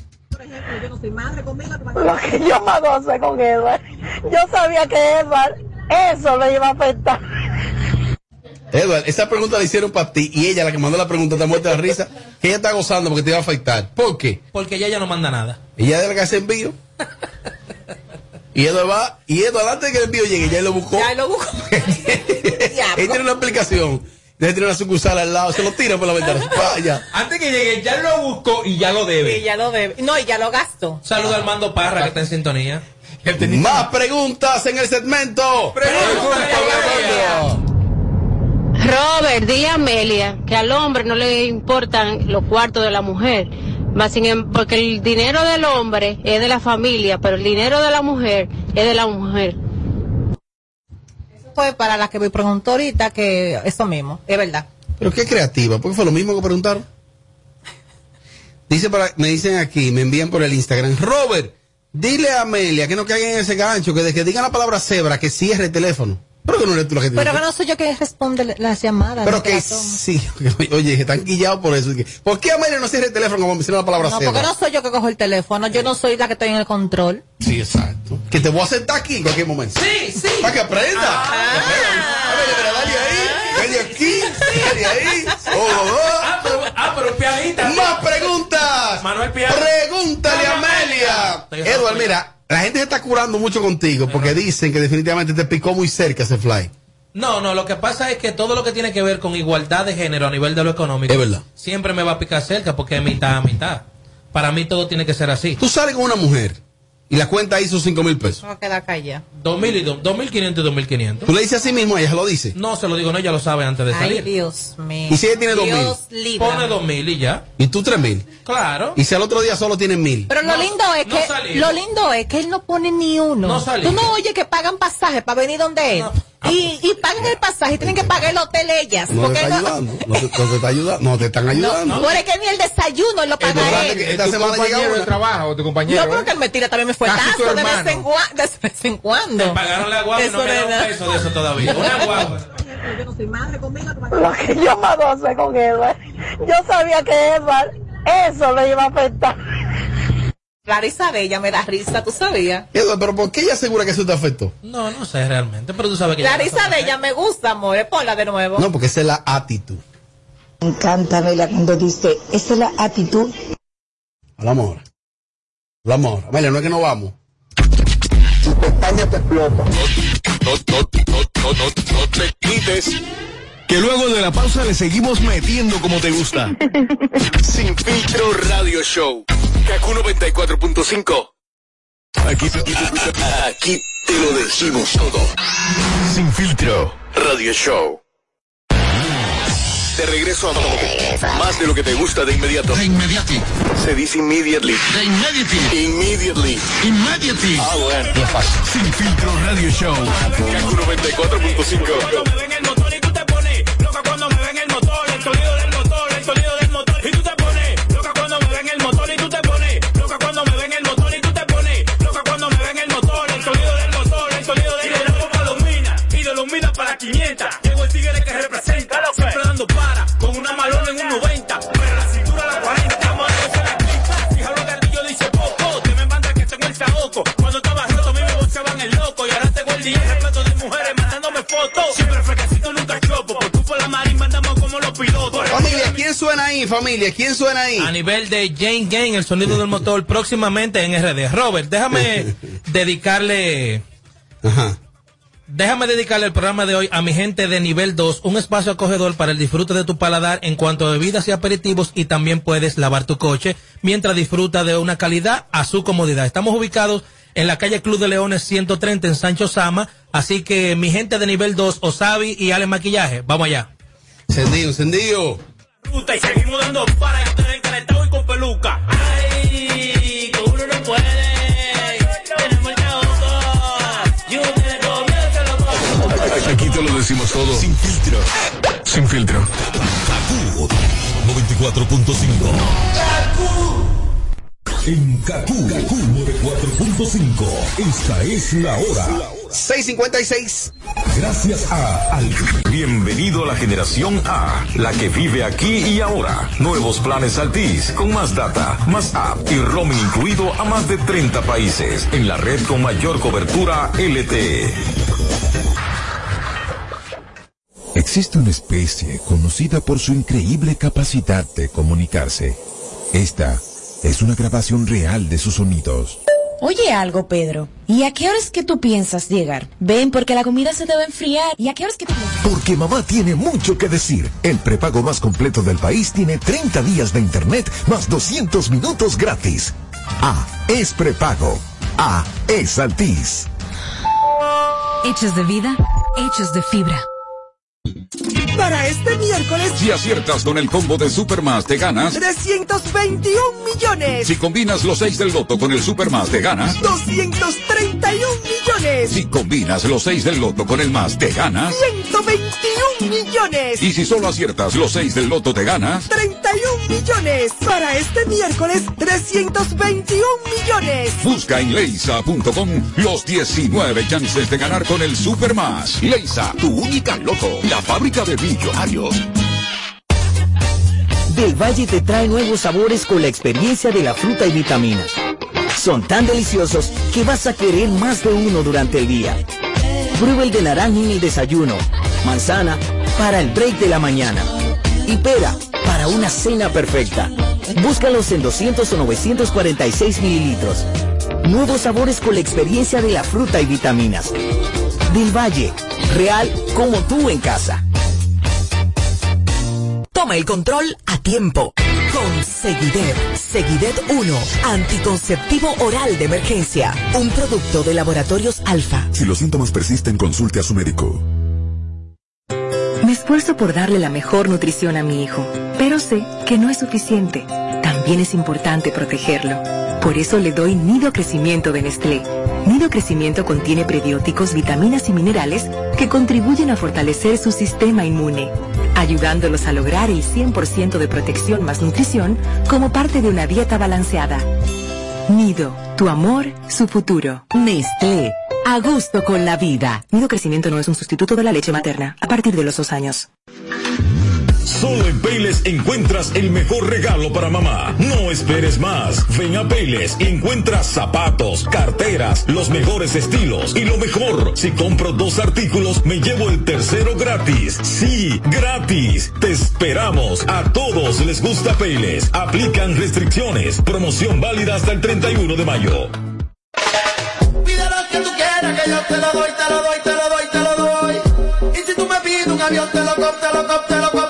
Lo que yo me gocé con Edward. Yo sabía que Edward eso le iba a afectar. Edward, esa pregunta la hicieron para ti y ella, la que mandó la pregunta, te muerta de la risa, que ella está gozando porque te iba a afectar. ¿Por qué? Porque ella ya no manda nada. Ella es la que hace envío. Y Edward va, y Edward antes de que el envío llegue, ya él lo buscó. Ya lo busco. Él tiene una aplicación. Él tiene una sucursal al lado, se lo tira por la ventana. Vaya. Antes que llegue, ya lo buscó y ya lo debe. Y ya lo debe. No, y ya lo gasto. Saluda al mando Parra que está en sintonía. Más preguntas en el segmento. Robert, di a Amelia que al hombre no le importan los cuartos de la mujer, más sin em- porque el dinero del hombre es de la familia, pero el dinero de la mujer es de la mujer. Para la que me preguntó ahorita que eso mismo, es verdad. Pero qué creativa, porque fue lo mismo que preguntaron. Dice para, me dicen aquí, me envían por el Instagram, Robert, dile a Amelia que no caiga en ese gancho, que de que digan la palabra cebra, que cierre el teléfono. Pero que no eres tú la que Pero que no soy yo quien responde las llamadas. Pero que sí, oye, que están guillados por eso. que- ¿Por qué Amelia no cierra el teléfono como menciona la palabra No, cebra? porque no soy yo que cojo el teléfono, yo no soy la que estoy en el control. Sí, exacto. Que te voy a sentar aquí en cualquier momento. Sí, sí. Para que aprenda. Amelia, mira, dale ahí, dale aquí, dale ahí. Oh, oh, oh. Ah, pero pianista. Más preguntas. Manuel Piano. Edward, mira, la gente se está curando mucho contigo porque dicen que definitivamente te picó muy cerca ese fly. No, no, lo que pasa es que todo lo que tiene que ver con igualdad de género a nivel de lo económico Es siempre me va a picar cerca porque es mitad a mitad. Para mí todo tiene que ser así. Tú sales con una mujer y la cuenta hizo 5 mil pesos. No queda. 2000 do- 2500 y 2500. Tú le dices a sí mismo, ella se lo dice. No se lo digo, no, ella lo sabe antes de Ay, salir. Dios mío. ¿Y si ella tiene dos mil? Dios líbrame. Pone 2000 y ya. Y tú 3 mil. Claro. Y si al otro día solo tienes mil. Pero lo No- lindo es no que lo lindo es que él no pone ni uno. No salimos. Tú no oyes que pagan pasaje para venir donde él. Y, y pagan el pasaje y tienen que pagar el hotel ellas. No te porque está no- ayudando. No te, no te está ayudando. No te están ayudando. Por es que ni el desayuno lo paga él. esta semana llega de trabajo, tu compañero. Yo creo que él me tira también me fue tazo de vez, en de vez en cuando. Pagaron la guagua y no Eso me da un peso de eso todavía. Una guagua. Lo que yo me con Edward. Yo sabía que Edward eso le iba a afectar. La risa de ella me da risa, ¿tú sabías? Pero ¿por qué ella asegura que eso te afectó? No, no sé realmente, pero tú sabes que La risa de ella me gusta, amor. Ponla de nuevo. No, porque esa es la actitud. Me encanta, Amelia, cuando dice, esa es la actitud. Hablamos ahora. Hablamos ahora. Amelia, no es que no vamos. Tu pestaña te explota. No, no, no, no, no, no te quites. Que luego de la pausa le seguimos metiendo como te gusta. Sin filtro radio show. Kaku 94.5. Aquí, aquí te lo decimos todo. Sin filtro radio show. De regreso a más de lo que te gusta de inmediato. De inmediati. Se dice immediately. De immediately. Immediately. Immediately. Ah, bueno. Sin filtro radio show. Kaku 94.5. 500. Llegó el tigre que representa, siempre dando para, con una malona en un 90. Pero la cintura la 40, mano se la clica. Fija lo gardillo dice poco, te me manda que tengo el saoco. Cuando estaba roto a mí me boceaban el loco y ahora tengo el día repleto de mujeres mandándome fotos. Siempre fresquecito, nunca chopo, por tu por la marín andamos como los pilotos. Familia, ¿quién suena ahí, familia? ¿Quién suena ahí? A nivel de Jane Gang, el sonido del motor, próximamente en RD. Robert, déjame dedicarle Déjame dedicarle el programa de hoy a mi gente de nivel 2, un espacio acogedor para el disfrute de tu paladar en cuanto a bebidas y aperitivos y también puedes lavar tu coche mientras disfruta de una calidad a su comodidad. Estamos ubicados en la calle Club de Leones 130 en Sancho Sama, así que mi gente de nivel 2, Osabi y Ale Maquillaje, vamos allá. Encendido, encendido. Ruta y seguimos dando para que ustedes encalentados y con peluca. Decimos todo. Sin filtro. Sin filtro. Kaku 94.5. En Kaku, Kaku 94.5. Esta es la hora. 656. Gracias a Al. Bienvenido a la generación A, la que vive aquí y ahora. Nuevos planes Altis, con más data, más app y roaming incluido a más de 30 países, en la red con mayor cobertura LTE. Existe una especie conocida por su increíble capacidad de comunicarse. Esta es una grabación real de sus sonidos. Oye algo, Pedro. ¿Y a qué horas que tú piensas llegar? Ven, porque la comida se te va a enfriar. ¿Y a qué horas que tú piensas? Porque mamá tiene mucho que decir. El prepago más completo del país tiene 30 días de internet más 200 minutos gratis. A es prepago. A es Altis. Hechos de vida, hechos de fibra. Para este miércoles, Si aciertas con el combo de Supermas, te ganas. 321 millones. Si combinas los 6 del loto con el Supermas, te ganas. 231 millones. Si combinas los 6 del loto con el más, te ganas. 121 millones. Y si solo aciertas los 6 del loto, te ganas. 31 millones. Para este miércoles, 321 millones. Busca en leisa.com los 19 chances de ganar con el Supermas. Leisa, tu única loto, la fábrica de millonarios. Del Valle te trae nuevos sabores con la experiencia de la fruta y vitaminas. Son tan deliciosos que vas a querer más de uno durante el día. Prueba el de naranja en el desayuno, manzana para el break de la mañana y pera para una cena perfecta. Búscalos en 200 o 946 mililitros. Nuevos sabores con la experiencia de la fruta y vitaminas. Del Valle, real como tú en casa. Toma el control a tiempo. Con Seguidet. Seguidet 1. Anticonceptivo oral de emergencia. Un producto de laboratorios alfa. Si los síntomas persisten, consulte a su médico. Me esfuerzo por darle la mejor nutrición a mi hijo, pero sé que no es suficiente. También es importante protegerlo. Por eso le doy Nido Crecimiento de Nestlé. Nido Crecimiento contiene prebióticos, vitaminas y minerales que contribuyen a fortalecer su sistema inmune, ayudándolos a lograr el 100% de protección más nutrición como parte de una dieta balanceada. Nido, tu amor, su futuro. Nestlé. A gusto con la vida. Nido Crecimiento no es un sustituto de la leche materna a partir de los dos años. Solo en Payless encuentras el mejor regalo para mamá. No esperes más. Ven a Payless y encuentras zapatos, carteras, los mejores estilos. Y lo mejor, si compro dos artículos, me llevo el tercero gratis. Sí, gratis. Te esperamos. A todos les gusta Payless. Aplican restricciones. Promoción válida hasta el 31 de mayo. Pide lo que tú quieras, que yo te lo doy, te lo doy, te lo doy, te lo doy. Y si tú me pides un avión, te lo te lo.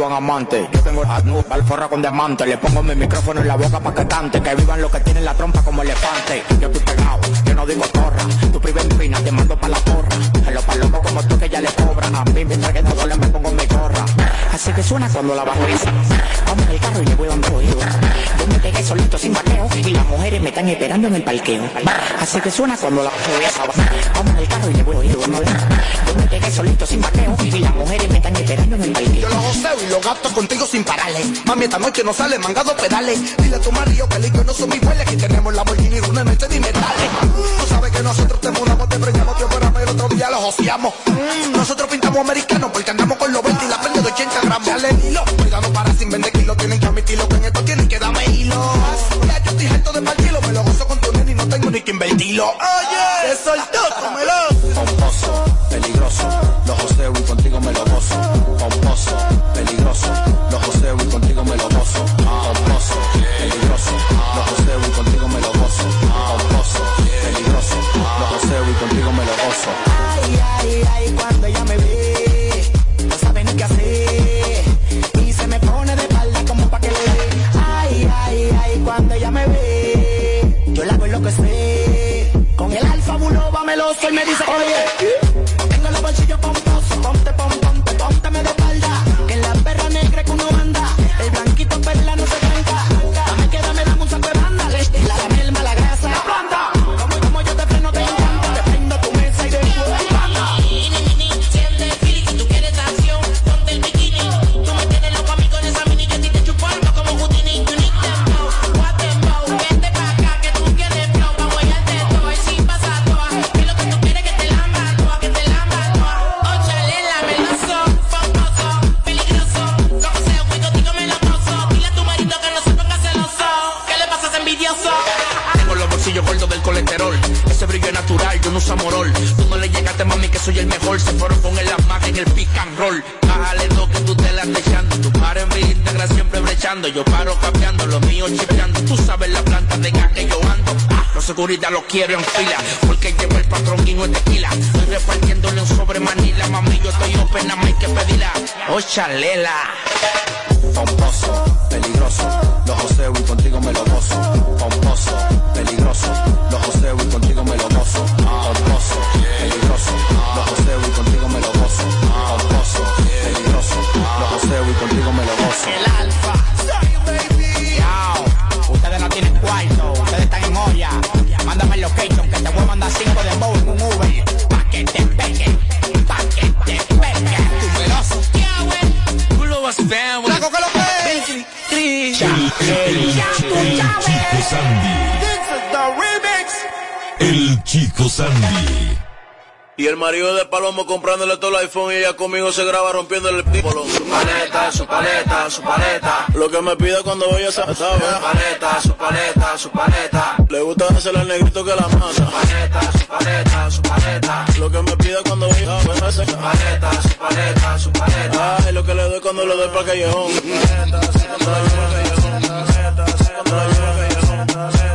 Buen amante. Yo tengo a alforra con diamante. Le pongo mi micrófono en la boca pa' que cante. Que vivan los que tienen la trompa como elefante. Yo estoy pegado, yo no digo torra. Tu priva en fina, te mando pa' la porra. A los palomos como tú que ya le cobra. A mí mientras que no duele me pongo mi gorra. Así que suena cuando la bajo Vamos en el carro y le voy dando oído. Yo me pegué solito sin vaqueo. Y las mujeres me están esperando en el parqueo. Así que suena cuando la bajo Vamos en el carro y le voy oído. Yo me pegué solito sin vaqueo. Y las mujeres me están esperando en el parqueo gato contigo sin parales. Mami, esta noche no sale, mangado pedales. Dile a tu marido que el no son mis huele. Aquí tenemos la Lamborghini, una noche de metales. Tú sabes que nosotros te mudamos, te preñamos, te operamos y el otro día los ociamos. Nosotros pintamos americanos porque andamos con los 20 y la prenda de 80 gramos. Ya le hilo, cuidado para sin vender kilos. Tienen que admitirlo que en esto tienen que darme hilo. Ya yo estoy harto de partirlo, me lo gozo con tu nene y no tengo ni que invertirlo. Oye, se soltó siempre brechando. Yo paro capeando, los míos chipeando. Tú sabes la planta de gas que yo ando. Ah, los seguridad los quiero en fila. Porque llevo el patrón y no es tequila. Estoy repartiéndole un sobre manila. Mami, yo estoy open, nada más hay que pedirla. Oh, chalela. Pomposo, peligroso, los joseo y contigo me lo gozo. Sandy. Y el marido de Palomo comprándole todo el iPhone y ella conmigo se graba rompiéndole el típolo. Su paleta, su paleta, su paleta. Lo que me pide cuando voy a esa Su paleta, su paleta, su paleta. Le gusta hacer el negrito que la mata. Su paleta, su paleta, su paleta. Lo que me pide cuando voy a esa Su paleta, su paleta, su paleta. Ay, lo que le doy cuando le doy para callejón. Su paleta, su paleta, al. Su paleta,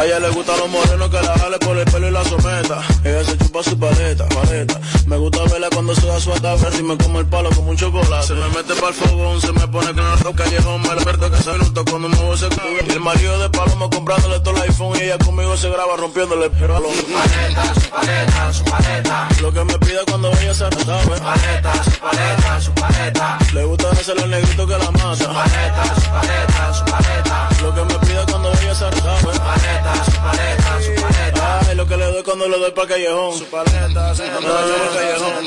A ella le gustan los morenos que la jale por el pelo y la someta. Ella se chupa su paleta, paleta. Me gusta verla cuando se da su ataque y me come el palo como un chocolate. Se me mete para el fogón, se me pone con el callejón. Me lo que se minuto cuando me voy a Y el marido de Palomo comprándole todo el iPhone y ella conmigo se graba rompiéndole el pelo. Su paleta, su paleta, su paleta. Lo que me pide cuando ella se sabe. Su paleta, su paleta, su paleta. Le gusta hacerle el negrito que la mata. Su paleta, su paleta, su paleta. Lo que me pide cuando ella se paleta, su paleta, cuando le doy para callejón. Su paleta, cuando la llevo al callejón.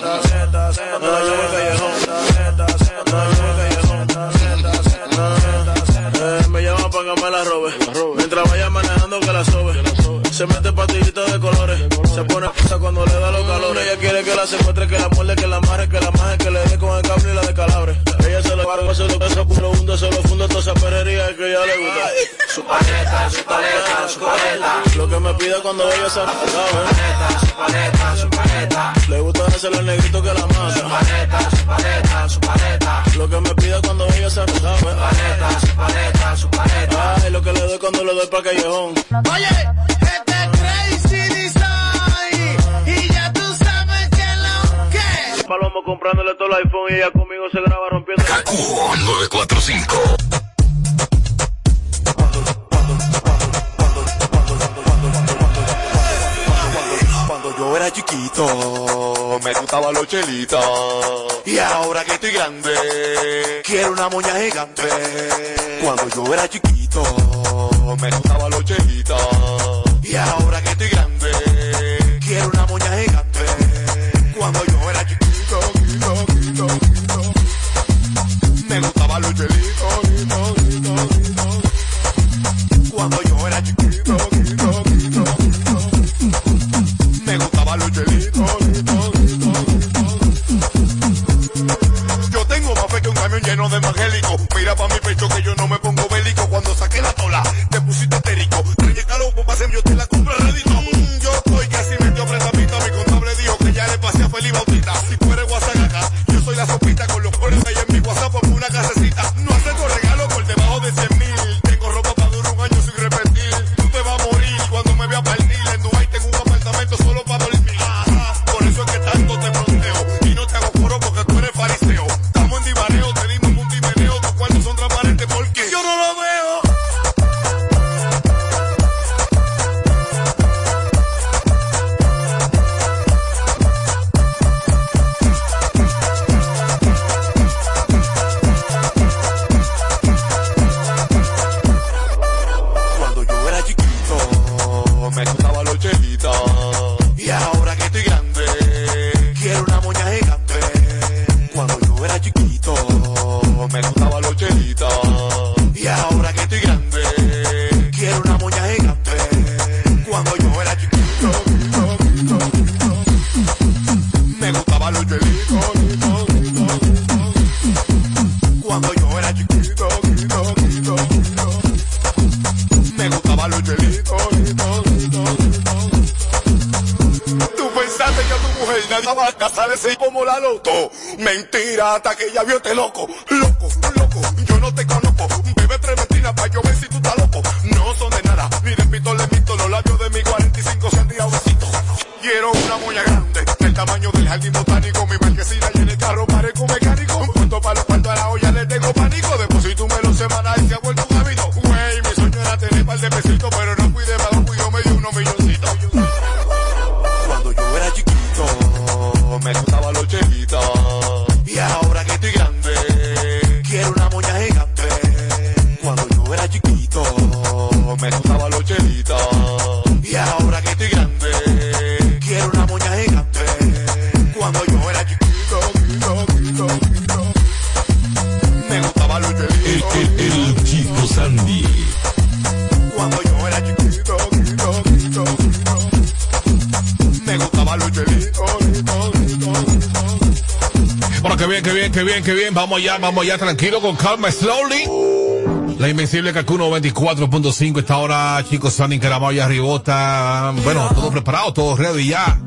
Cuando la llevo al callejón. Cuando la llevo al callejón. Eh, Me llama para que me la robe. Mientras vaya manejando que la sobe. Se mete patillita de colores. Se pone pasa cuando le da los calores. Ella quiere que la secuestre, que la muerde, que la amarre, que la lo pesa, lo hunde, se lo funde toda esa perrería que ella le gusta. Su paleta, su paleta, su paleta. Lo que me pide cuando ella se Su paleta, su paleta, su paleta. Le gusta hacerle el negrito que la mata. Su paleta, su paleta, su paleta. Lo que me pide cuando ella se Su paleta, su paleta, su paleta. Ay, lo que le doy cuando le doy para callejón. Oye, este es Crazy Design. Palomo comprándole todo el iPhone y ella conmigo se graba rompiendo. Kaku 945. Cuando yo era chiquito, me gustaba los chelitos. Y ahora que estoy grande, quiero una moña gigante. Cuando yo era chiquito, me gustaba los chelitos. Y ahora que estoy grande, quiero una moña gigante. Bien, qué bien. Vamos allá, vamos allá, tranquilo, con calma, slowly. La invencible Kakuno 24.5 esta hora, chicos, Sandy Caramaya Ribota. Bueno, todo preparado, todo ready ya.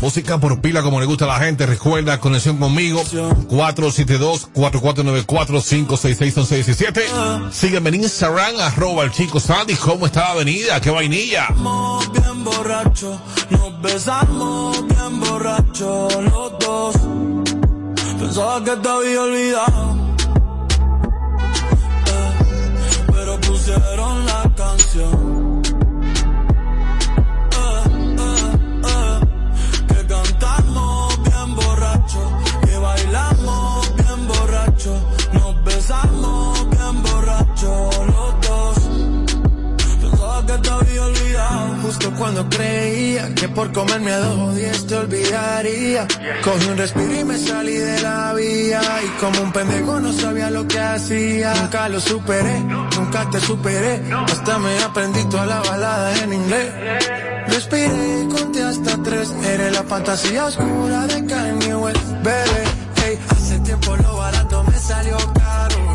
Música por pila como le gusta a la gente. Recuerda, conexión conmigo. 472-4494-566-1117. Sígueme en Instagram, arroba el chico Sandy. ¿Cómo está la avenida? ¿Qué vainilla? Pensaba que te había olvidado, eh, pero pusieron la canción. Cuando creía que por comerme a dos diez te olvidaría. Cogí un respiro y me salí de la vía Y como un pendejo no sabía lo que hacía. Nunca lo superé, nunca te superé. Hasta me aprendí toda la balada en inglés. Respiré y conté hasta tres. Eres la fantasía oscura de Kanye West Bebé, hey, hace tiempo lo barato me salió caro